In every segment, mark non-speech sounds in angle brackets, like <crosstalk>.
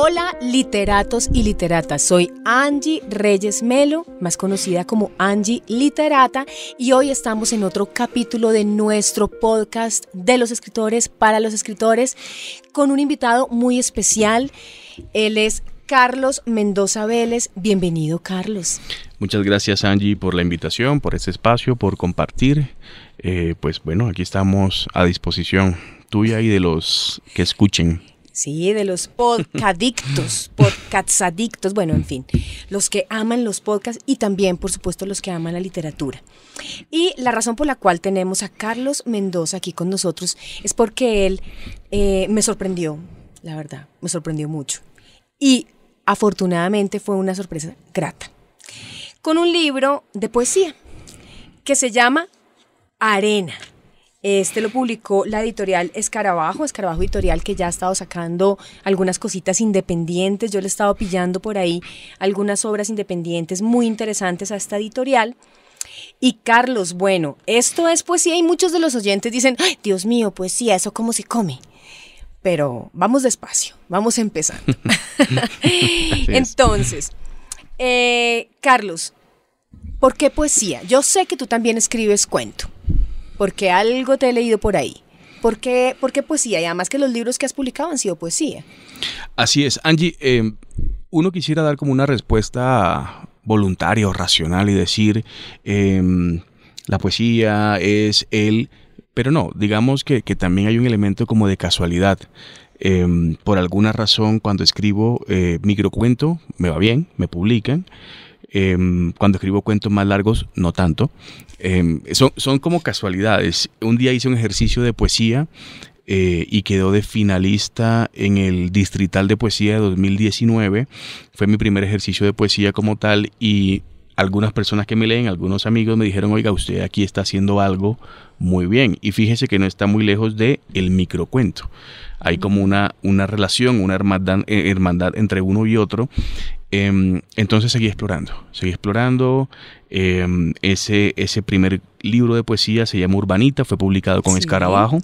Hola literatos y literatas, soy Angie Reyes Melo, más conocida como Angie Literata, y hoy estamos en otro capítulo de nuestro podcast de los escritores para los escritores con un invitado muy especial. Él es Carlos Mendoza Vélez. Bienvenido, Carlos. Muchas gracias, Angie, por la invitación, por este espacio, por compartir. Eh, pues bueno, aquí estamos a disposición tuya y de los que escuchen. Sí, de los podcadictos, <laughs> podcastadictos, bueno, en fin, los que aman los podcasts y también, por supuesto, los que aman la literatura. Y la razón por la cual tenemos a Carlos Mendoza aquí con nosotros es porque él eh, me sorprendió, la verdad, me sorprendió mucho. Y afortunadamente fue una sorpresa grata. Con un libro de poesía que se llama Arena este lo publicó la editorial Escarabajo, Escarabajo Editorial, que ya ha estado sacando algunas cositas independientes. Yo le he estado pillando por ahí algunas obras independientes muy interesantes a esta editorial. Y Carlos, bueno, esto es poesía y muchos de los oyentes dicen, Ay, Dios mío, poesía, ¿eso cómo se come? Pero vamos despacio, vamos empezando. <laughs> Entonces, eh, Carlos, ¿por qué poesía? Yo sé que tú también escribes cuento porque algo te he leído por ahí. ¿Por qué, poesía? Y además que los libros que has publicado han sido poesía. Así es, Angie. Eh, uno quisiera dar como una respuesta voluntaria o racional y decir, em, la poesía es el... Pero no, digamos que, también hay un elemento como de casualidad. Em, por alguna razón, cuando escribo eh, microcuento, me va bien, me publican. Em, cuando escribo cuentos más largos, no tanto. Em, son, como casualidades. Un día hice un ejercicio de poesía eh, y quedó de finalista en el Distrital de Poesía de 2019. Fue mi primer ejercicio de poesía como tal y algunas personas que me leen, algunos amigos me dijeron, oiga, usted aquí está haciendo algo muy bien. Y fíjese que no está muy lejos de el microcuento. Hay como una, una relación, una hermandad, eh, hermandad entre uno y otro. Em, entonces seguí explorando, seguí explorando. Em, ese, ese primer libro de poesía se llama Urbanita, fue publicado con Escarabajo.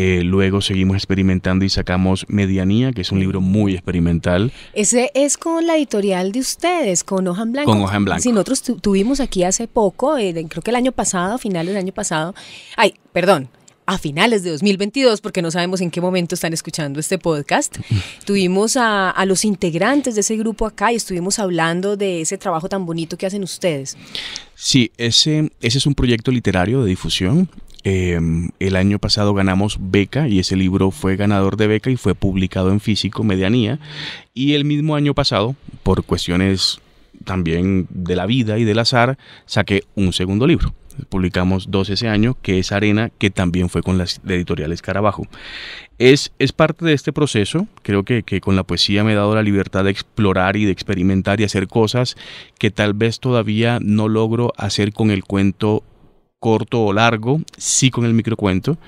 Eh, luego seguimos experimentando y sacamos Medianía, que es un libro muy experimental. Ese es con la editorial de ustedes, con Hoja en Blanco. Con Hoja en Blanco. Sí, nosotros tuvimos aquí hace poco, eh, creo que el año pasado, a finales del año pasado. Ay, perdón, a finales de 2022, porque no sabemos en qué momento están escuchando este podcast. <laughs> Tuvimos a, los integrantes de ese grupo acá y estuvimos hablando de ese trabajo tan bonito que hacen ustedes. Sí, ese, ese es un proyecto literario de difusión. Em, el año pasado ganamos beca y ese libro fue ganador de beca y fue publicado en físico, medianía. Y el mismo año pasado, por cuestiones también de la vida y del azar, saqué un segundo libro publicamos dos ese año, que es Arena, que también fue con las editoriales Carabajo. Es, es parte de este proceso, creo que, que con la poesía me he dado la libertad de explorar y de experimentar y hacer cosas que tal vez todavía no logro hacer con el cuento corto o largo, sí con el microcuento.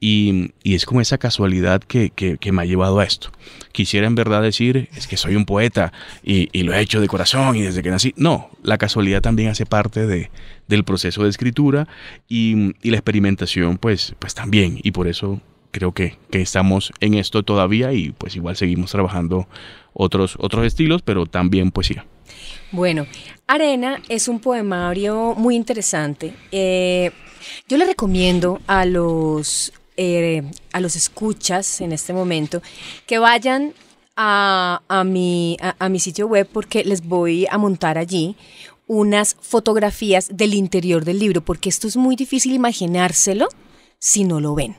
Y, y, es como esa casualidad que, que, me ha llevado a esto. Quisiera en verdad decir, es que soy un poeta y, y, lo he hecho de corazón y desde que nací. No, la casualidad también hace parte de, del proceso de escritura y, la experimentación pues, pues también. Y por eso creo que, que, estamos en esto todavía y pues igual seguimos trabajando otros, otros estilos, pero también poesía. Bueno, Arena es un poemario muy interesante. Eh, yo le recomiendo a los eh, a los escuchas en este momento que vayan a, mi, a, mi sitio web porque les voy a montar allí unas fotografías del interior del libro, porque esto es muy difícil imaginárselo si no lo ven.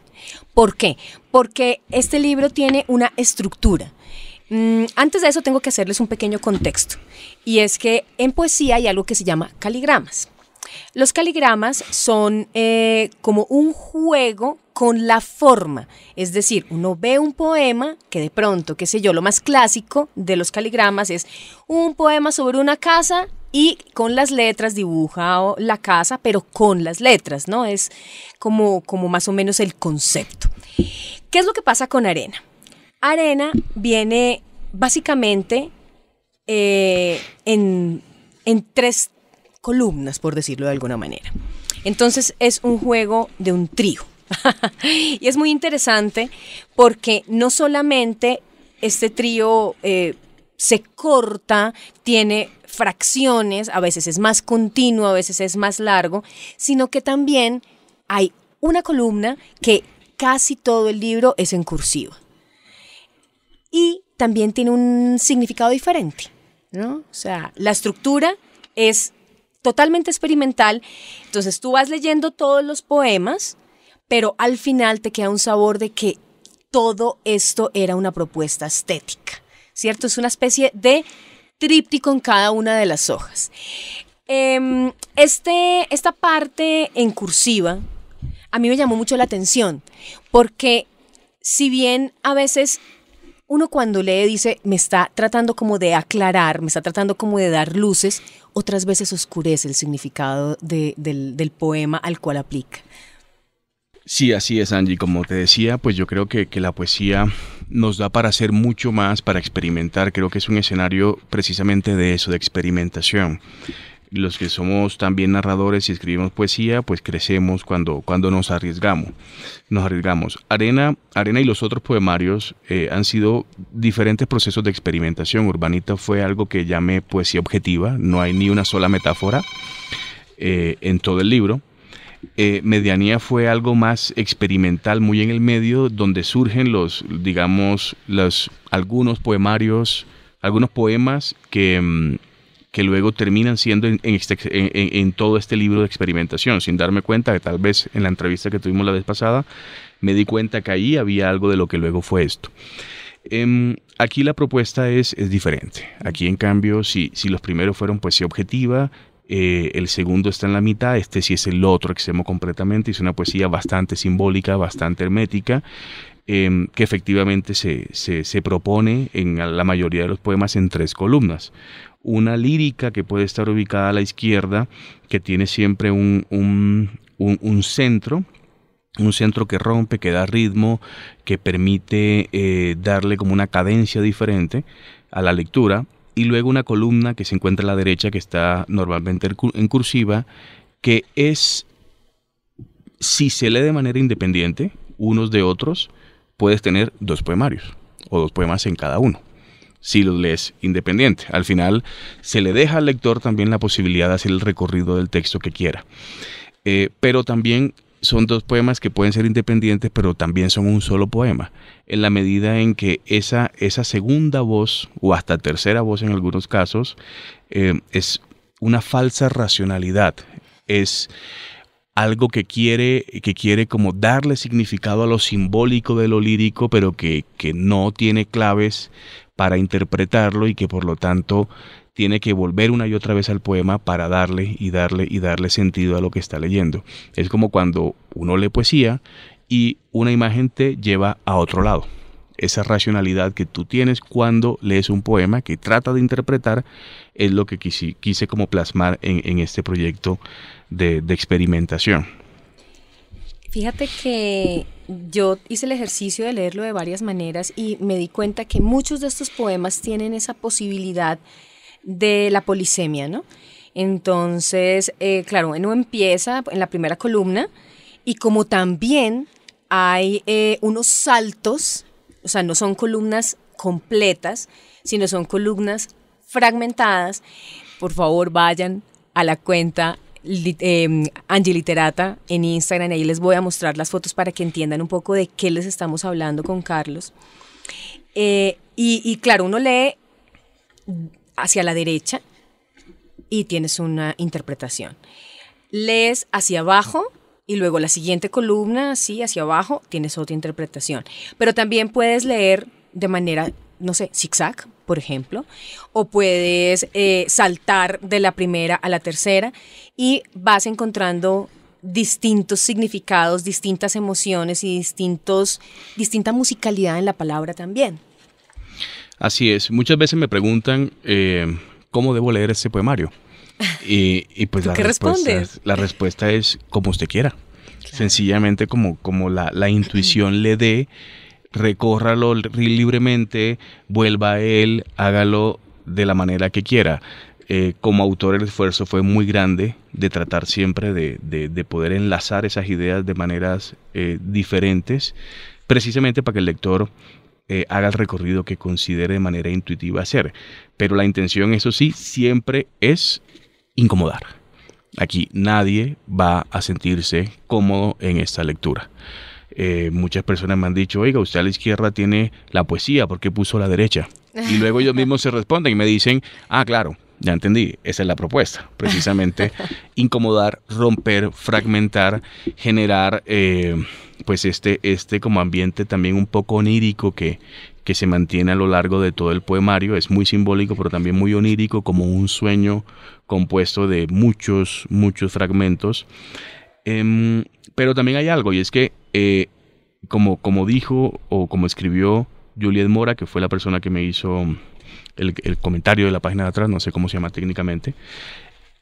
¿Por qué? Porque este libro tiene una estructura. Mm, antes de eso tengo que hacerles un pequeño contexto, y es que en poesía hay algo que se llama caligramas. Los caligramas son eh, como un juego con la forma, es decir, uno ve un poema que de pronto, qué sé yo, lo más clásico de los caligramas es un poema sobre una casa y con las letras dibuja la casa, pero con las letras, ¿no? Es como, como más o menos el concepto. ¿Qué es lo que pasa con arena? Arena viene básicamente eh, en, en tres columnas, por decirlo de alguna manera. Entonces es un juego de un trío. <laughs> y es muy interesante porque no solamente este trío eh, se corta, tiene fracciones, a veces es más continuo, a veces es más largo, sino que también hay una columna que casi todo el libro es en cursiva. Y también tiene un significado diferente, ¿no? O sea, la estructura es totalmente experimental, entonces tú vas leyendo todos los poemas, pero al final te queda un sabor de que todo esto era una propuesta estética. ¿cierto? Es una especie de tríptico en cada una de las hojas. Em, este, esta parte en cursiva a mí me llamó mucho la atención, porque si bien a veces uno cuando lee dice, me está tratando como de aclarar, me está tratando como de dar luces, otras veces oscurece el significado del, del poema al cual aplica. Sí, así es, Angie. Como te decía, pues yo creo que, la poesía nos da para hacer mucho más, para experimentar. Creo que es un escenario precisamente de eso, de experimentación. Los que somos también narradores y escribimos poesía, pues crecemos cuando, cuando nos arriesgamos. Nos arriesgamos. Arena, Arena y los otros poemarios eh, han sido diferentes procesos de experimentación. Urbanita fue algo que llamé poesía objetiva. No hay ni una sola metáfora eh, en todo el libro eh, medianía fue algo más experimental, muy en el medio, donde surgen los, digamos, los, algunos poemarios, algunos poemas que, mm, que luego terminan siendo este, en, todo este libro de experimentación, sin darme cuenta que tal vez en la entrevista que tuvimos la vez pasada, me di cuenta que ahí había algo de lo que luego fue esto. Em, aquí la propuesta es, es diferente. Aquí, en cambio, si, si los primeros fueron poesía objetiva, eh, el segundo está en la mitad, este sí es el otro extremo completamente, es una poesía bastante simbólica, bastante hermética, em, que efectivamente se, se, propone en la mayoría de los poemas en tres columnas. Una lírica que puede estar ubicada a la izquierda, que tiene siempre un, un, centro, un centro que rompe, que da ritmo, que permite eh, darle como una cadencia diferente a la lectura y luego una columna que se encuentra a la derecha que está normalmente en cursiva, que es, si se lee de manera independiente, unos de otros, puedes tener dos poemarios o dos poemas en cada uno. Si los lees independiente. Al final se le deja al lector también la posibilidad de hacer el recorrido del texto que quiera. Eh, pero también son dos poemas que pueden ser independientes, pero también son un solo poema, en la medida en que esa, esa segunda voz, o hasta tercera voz en algunos casos, eh, es una falsa racionalidad, es algo que quiere, que quiere como darle significado a lo simbólico de lo lírico, pero que, que no tiene claves para interpretarlo y que por lo tanto tiene que volver una y otra vez al poema para darle y darle y darle sentido a lo que está leyendo. Es como cuando uno lee poesía y una imagen te lleva a otro lado. Esa racionalidad que tú tienes cuando lees un poema que trata de interpretar es lo que quise, como plasmar en, este proyecto de, de experimentación. Fíjate que yo hice el ejercicio de leerlo de varias maneras y me di cuenta que muchos de estos poemas tienen esa posibilidad de la polisemia, ¿no? Entonces, eh, claro, uno empieza en la primera columna y como también hay eh, unos saltos, o sea, no son columnas completas, sino son columnas fragmentadas, por favor vayan a la cuenta eh, Literata en Instagram, ahí les voy a mostrar las fotos para que entiendan un poco de qué les estamos hablando con Carlos. Eh, y, y, claro, uno lee hacia la derecha y tienes una interpretación. Lees hacia abajo y luego la siguiente columna, así hacia abajo, tienes otra interpretación. Pero también puedes leer de manera, no sé, zigzag, por ejemplo, o puedes eh, saltar de la primera a la tercera y vas encontrando distintos significados, distintas emociones y distintos, distinta musicalidad en la palabra también. Así es. Muchas veces me preguntan eh, cómo debo leer este poemario. Y, pues <laughs> la, qué respuesta, respondes? la respuesta es como usted quiera. <laughs> Sencillamente como, como la, la <clears throat> intuición le dé, recórralo libremente, vuelva a él, hágalo de la manera que quiera. Eh, como autor el esfuerzo fue muy grande de tratar siempre de, de, poder enlazar esas ideas de maneras eh, diferentes, precisamente para que el lector eh, haga el recorrido que considere de manera intuitiva hacer. Pero la intención, eso sí, siempre es incomodar. Aquí nadie va a sentirse cómodo en esta lectura. Eh, muchas personas me han dicho, oiga, usted a la izquierda tiene la poesía, ¿por qué puso la derecha? Y luego ellos mismos se responden y me dicen, ah, claro, ya entendí, esa es la propuesta, precisamente <laughs> incomodar, romper, fragmentar, generar eh, pues este, este como ambiente también un poco onírico que, que se mantiene a lo largo de todo el poemario, es muy simbólico pero también muy onírico como un sueño compuesto de muchos, muchos fragmentos. Em, pero también hay algo y es que eh, como, como dijo o como escribió Juliet Mora, que fue la persona que me hizo el, comentario de la página de atrás, no sé cómo se llama técnicamente,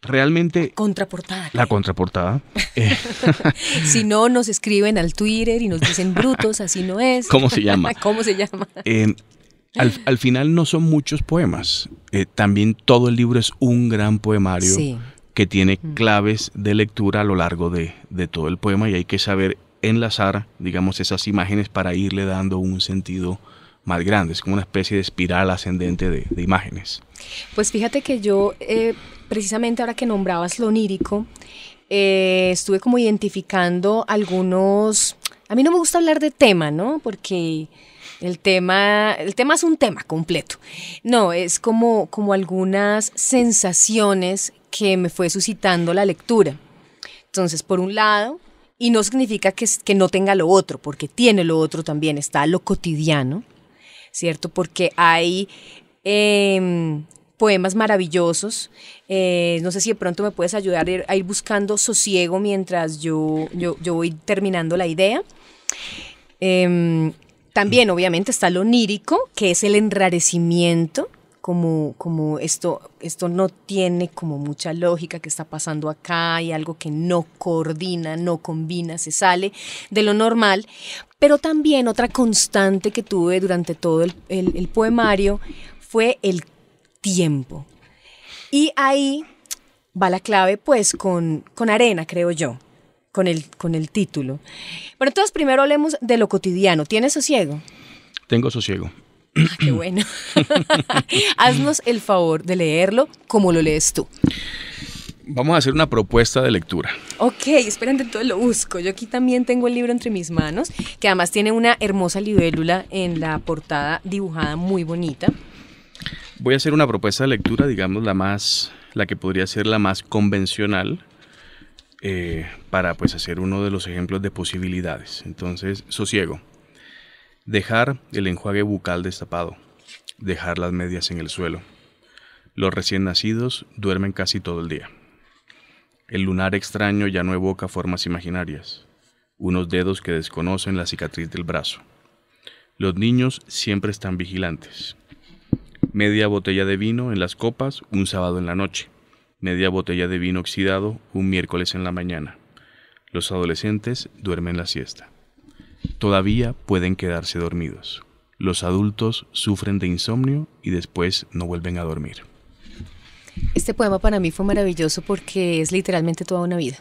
realmente... Contraportada. La contraportada. Eh, <laughs> si no, nos escriben al Twitter y nos dicen brutos, así no es. <laughs> ¿Cómo se llama? <laughs> ¿Cómo se llama? Eh, al, final no son muchos poemas. también todo el libro es un gran poemario que tiene mm. claves de lectura a lo largo de, de, todo el poema y hay que saber enlazar, digamos, esas imágenes para irle dando un sentido más grande, es como una especie de espiral ascendente de, imágenes. Pues fíjate que yo, eh, precisamente ahora que nombrabas lo onírico, eh, estuve como identificando algunos... A mí no me gusta hablar de tema, ¿no? Porque el tema, el tema es un tema completo. No, es como, como algunas sensaciones que me fue suscitando la lectura. Entonces, por un lado, y no significa que, que no tenga lo otro, porque tiene lo otro también, está lo cotidiano, ¿cierto? Porque hay em, poemas maravillosos. Eh, no sé si de pronto me puedes ayudar a ir, buscando sosiego mientras yo, yo, voy terminando la idea. Em, también, obviamente, está lo onírico, que es el enrarecimiento, como, como esto, esto no tiene como mucha lógica que está pasando acá, hay algo que no coordina, no combina, se sale de lo normal. Pero también otra constante que tuve durante todo el, poemario fue el tiempo. Y ahí va la clave, pues, con, con arena, creo yo, con el, con el título. Bueno, entonces primero hablemos de lo cotidiano. ¿Tienes sosiego? Tengo sosiego. Ah, qué bueno. <laughs> Haznos el favor de leerlo como lo lees tú. Vamos a hacer una propuesta de lectura. Ok, esperen, entonces lo busco. Yo aquí también tengo el libro entre mis manos, que además tiene una hermosa libélula en la portada dibujada muy bonita. Voy a hacer una propuesta de lectura, digamos, la más, la que podría ser la más convencional, eh, para pues hacer uno de los ejemplos de posibilidades. Entonces, sosiego. Dejar el enjuague bucal destapado. Dejar las medias en el suelo. Los recién nacidos duermen casi todo el día. El lunar extraño ya no evoca formas imaginarias, unos dedos que desconocen la cicatriz del brazo. Los niños siempre están vigilantes. Media botella de vino en las copas un sábado en la noche. Media botella de vino oxidado un miércoles en la mañana. Los adolescentes duermen la siesta todavía pueden quedarse dormidos. Los adultos sufren de insomnio y después no vuelven a dormir. Este poema para mí fue maravilloso porque es literalmente toda una vida.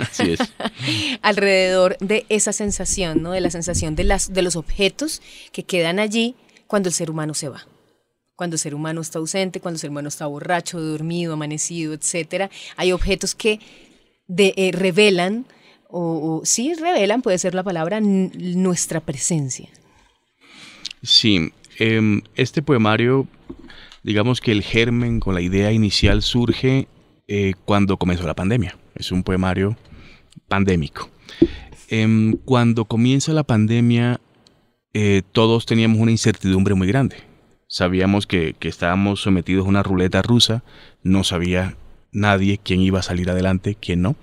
Así es. <laughs> Alrededor de esa sensación, ¿no? De la sensación de, las, de los objetos que quedan allí cuando el ser humano se va. Cuando el ser humano está ausente, cuando el ser humano está borracho, dormido, amanecido, etc. Hay objetos que eh, revelan o, sí revelan, puede ser la palabra, nuestra presencia. Sí, em, este poemario, digamos que el germen con la idea inicial surge eh, cuando comenzó la pandemia. Es un poemario pandémico. Em, cuando comienza la pandemia, eh, todos teníamos una incertidumbre muy grande. Sabíamos que, estábamos sometidos a una ruleta rusa, no sabía nadie quién iba a salir adelante, quién no.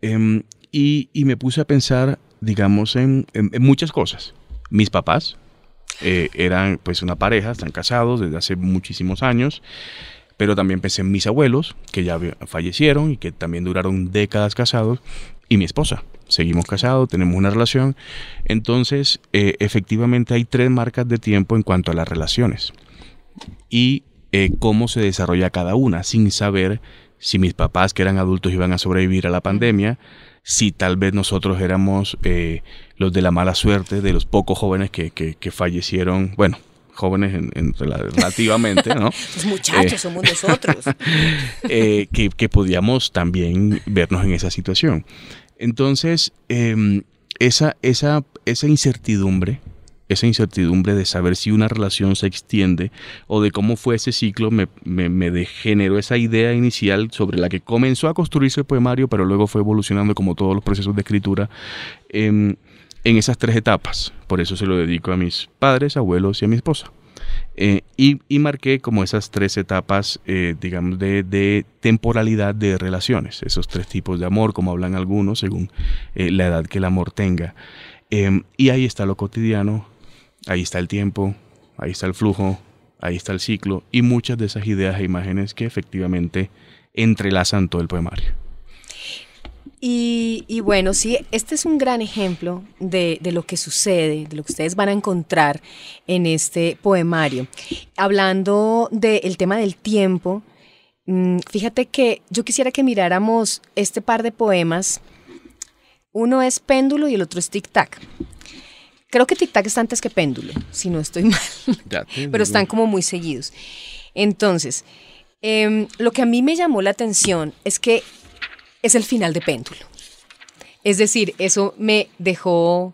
Em, y, me puse a pensar, digamos, en, muchas cosas. Mis papás eh, eran pues una pareja, están casados desde hace muchísimos años, pero también pensé en mis abuelos, que ya fallecieron y que también duraron décadas casados, y mi esposa. Seguimos casados, tenemos una relación. Entonces, eh, efectivamente hay tres marcas de tiempo en cuanto a las relaciones. Y eh, cómo se desarrolla cada una, sin saber si mis papás, que eran adultos, iban a sobrevivir a la pandemia, si tal vez nosotros éramos eh, los de la mala suerte, de los pocos jóvenes que, que, fallecieron, bueno, jóvenes en, relativamente, ¿no? <laughs> los muchachos eh, somos nosotros. <laughs> Eh, que, que, podíamos también vernos en esa situación. Entonces, em, esa, esa, esa incertidumbre esa incertidumbre de saber si una relación se extiende o de cómo fue ese ciclo me, me, generó esa idea inicial sobre la que comenzó a construirse el poemario, pero luego fue evolucionando como todos los procesos de escritura en, esas tres etapas. Por eso se lo dedico a mis padres, abuelos y a mi esposa. Eh, y, marqué como esas tres etapas, eh, digamos, de, temporalidad de relaciones, esos tres tipos de amor, como hablan algunos, según eh, la edad que el amor tenga. Em, y ahí está lo cotidiano, Ahí está el tiempo, ahí está el flujo, ahí está el ciclo y muchas de esas ideas e imágenes que efectivamente entrelazan todo el poemario. Y, bueno, sí, este es un gran ejemplo de, lo que sucede, de lo que ustedes van a encontrar en este poemario. Hablando del tema del tiempo, mm, fíjate que yo quisiera que miráramos este par de poemas. Uno es péndulo y el otro es tic-tac. Creo que tic-tac está antes que péndulo, si no estoy <laughs> mal. Pero están como muy seguidos. Entonces, em, lo que a mí me llamó la atención es que es el final de péndulo. Es decir, eso me dejó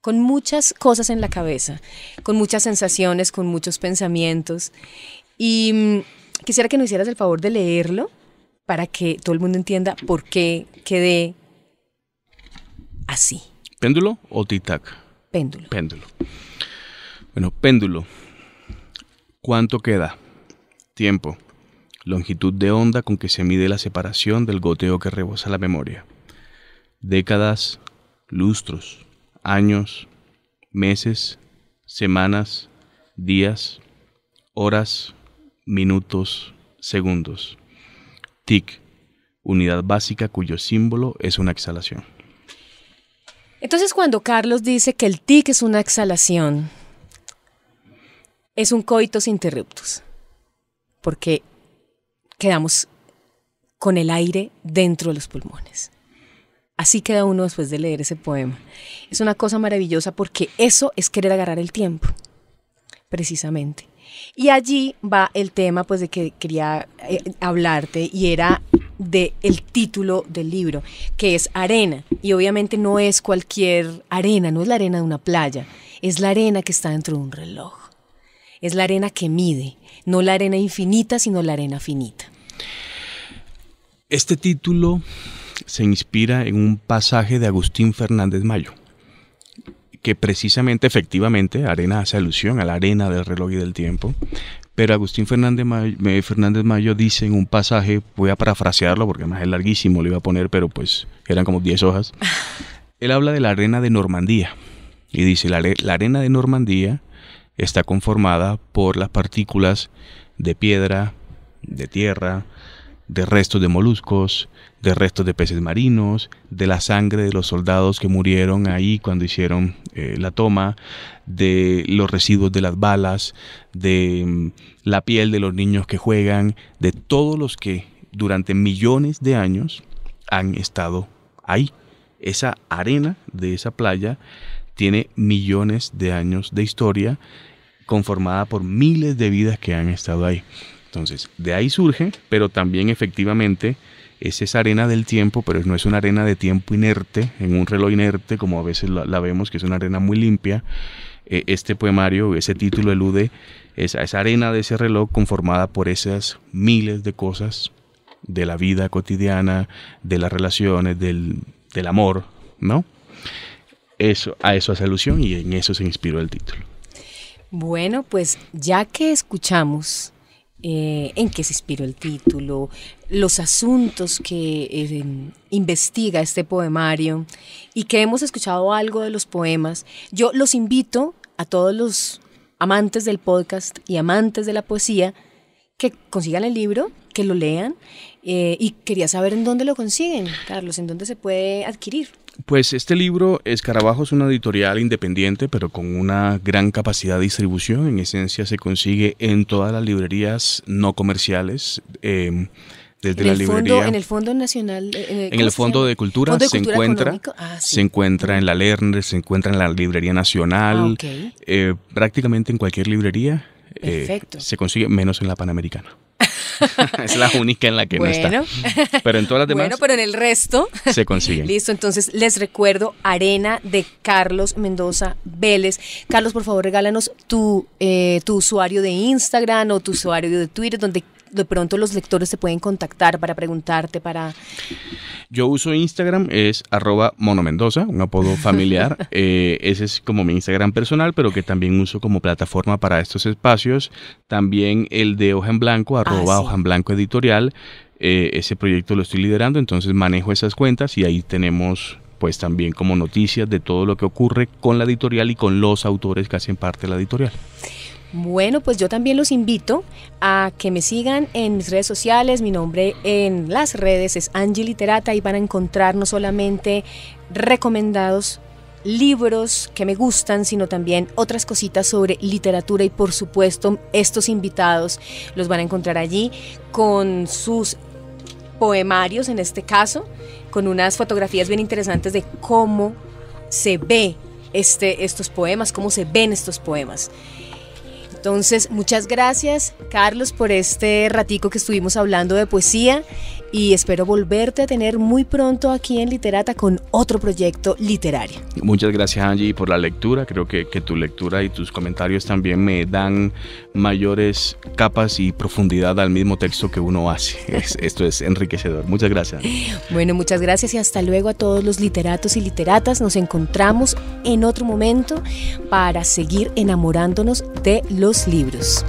con muchas cosas en la cabeza, con muchas sensaciones, con muchos pensamientos. Y mm, quisiera que nos hicieras el favor de leerlo para que todo el mundo entienda por qué quedé así. ¿Péndulo o tic-tac? Péndulo. Péndulo. Bueno, péndulo. ¿Cuánto queda? Tiempo. Longitud de onda con que se mide la separación del goteo que rebosa la memoria. Décadas, lustros, años, meses, semanas, días, horas, minutos, segundos. TIC, unidad básica cuyo símbolo es una exhalación. Entonces cuando Carlos dice que el tic es una exhalación, es un coitus interruptus, porque quedamos con el aire dentro de los pulmones. Así queda uno después de leer ese poema. Es una cosa maravillosa porque eso es querer agarrar el tiempo, precisamente. Y allí va el tema pues de que quería eh, hablarte y era de el título del libro, que es arena. Y obviamente no es cualquier arena, no es la arena de una playa, es la arena que está dentro de un reloj. Es la arena que mide, no la arena infinita, sino la arena finita. Este título se inspira en un pasaje de Agustín Fernández Mayo, que precisamente, efectivamente, arena hace alusión a la arena del reloj y del tiempo, pero Agustín Fernández Mayo, Fernández Mayo dice en un pasaje, voy a parafrasearlo porque además es larguísimo, lo iba a poner, pero pues eran como 10 hojas. <laughs> Él habla de la arena de Normandía y dice, la, la arena de Normandía está conformada por las partículas de piedra, de tierra, de restos de moluscos, de restos de peces marinos, de la sangre de los soldados que murieron ahí cuando hicieron eh, la toma, de los residuos de las balas, de mm, la piel de los niños que juegan, de todos los que durante millones de años han estado ahí. Esa arena de esa playa tiene millones de años de historia conformada por miles de vidas que han estado ahí. Entonces, de ahí surge, pero también efectivamente es esa arena del tiempo, pero no es una arena de tiempo inerte, en un reloj inerte, como a veces la, vemos, que es una arena muy limpia. Eh, este poemario, ese título elude esa, esa arena de ese reloj conformada por esas miles de cosas de la vida cotidiana, de las relaciones, del, del amor, ¿no? Eso, a eso hace alusión y en eso se inspiró el título. Bueno, pues ya que escuchamos eh, en qué se inspiró el título, los asuntos que eh, investiga este poemario y que hemos escuchado algo de los poemas. Yo los invito a todos los amantes del podcast y amantes de la poesía que consigan el libro, que lo lean eh, y quería saber en dónde lo consiguen, Carlos, en dónde se puede adquirir. Pues este libro, Escarabajo, es una editorial independiente, pero con una gran capacidad de distribución. En esencia se consigue en todas las librerías no comerciales. Em, desde en la el librería. Fondo, en el Fondo Nacional. En el, en el Fondo de Cultura Fondo de se Cultura encuentra, ah, sí. se encuentra en la Lerner, se encuentra en la Librería Nacional, ah, okay. eh, prácticamente en cualquier librería. Perfecto. Eh, se consigue menos en la Panamericana. <laughs> es la única en la que bueno. no está. Pero en todas las demás. Bueno, pero en el resto. Se consiguen. Listo, entonces les recuerdo Arena de Carlos Mendoza Vélez. Carlos, por favor, regálanos tu, eh, tu usuario de Instagram o tu usuario de Twitter, donde de pronto los lectores te pueden contactar para preguntarte, para... Yo uso Instagram, es arroba monomendoza, un apodo <laughs> familiar. eh, ese es como mi Instagram personal, pero que también uso como plataforma para estos espacios. También el de Hoja en Blanco, arroba Ah, sí. Hoja en Blanco Editorial. Eh, ese proyecto lo estoy liderando, entonces manejo esas cuentas y ahí tenemos pues también como noticias de todo lo que ocurre con la editorial y con los autores que hacen parte de la editorial. Bueno, pues yo también los invito a que me sigan en mis redes sociales. Mi nombre en las redes es Angie Literata y van a encontrar no solamente recomendados libros que me gustan, sino también otras cositas sobre literatura y por supuesto estos invitados los van a encontrar allí con sus poemarios en este caso, con unas fotografías bien interesantes de cómo se ve este, estos poemas, cómo se ven estos poemas. Entonces, muchas gracias, Carlos, por este ratico que estuvimos hablando de poesía y espero volverte a tener muy pronto aquí en Literata con otro proyecto literario. Muchas gracias Angie por la lectura, creo que, que, tu lectura y tus comentarios también me dan mayores capas y profundidad al mismo texto que uno hace. Es, <laughs> esto es enriquecedor. Muchas gracias. Bueno, muchas gracias y hasta luego a todos los literatos y literatas. Nos encontramos en otro momento para seguir enamorándonos de los libros.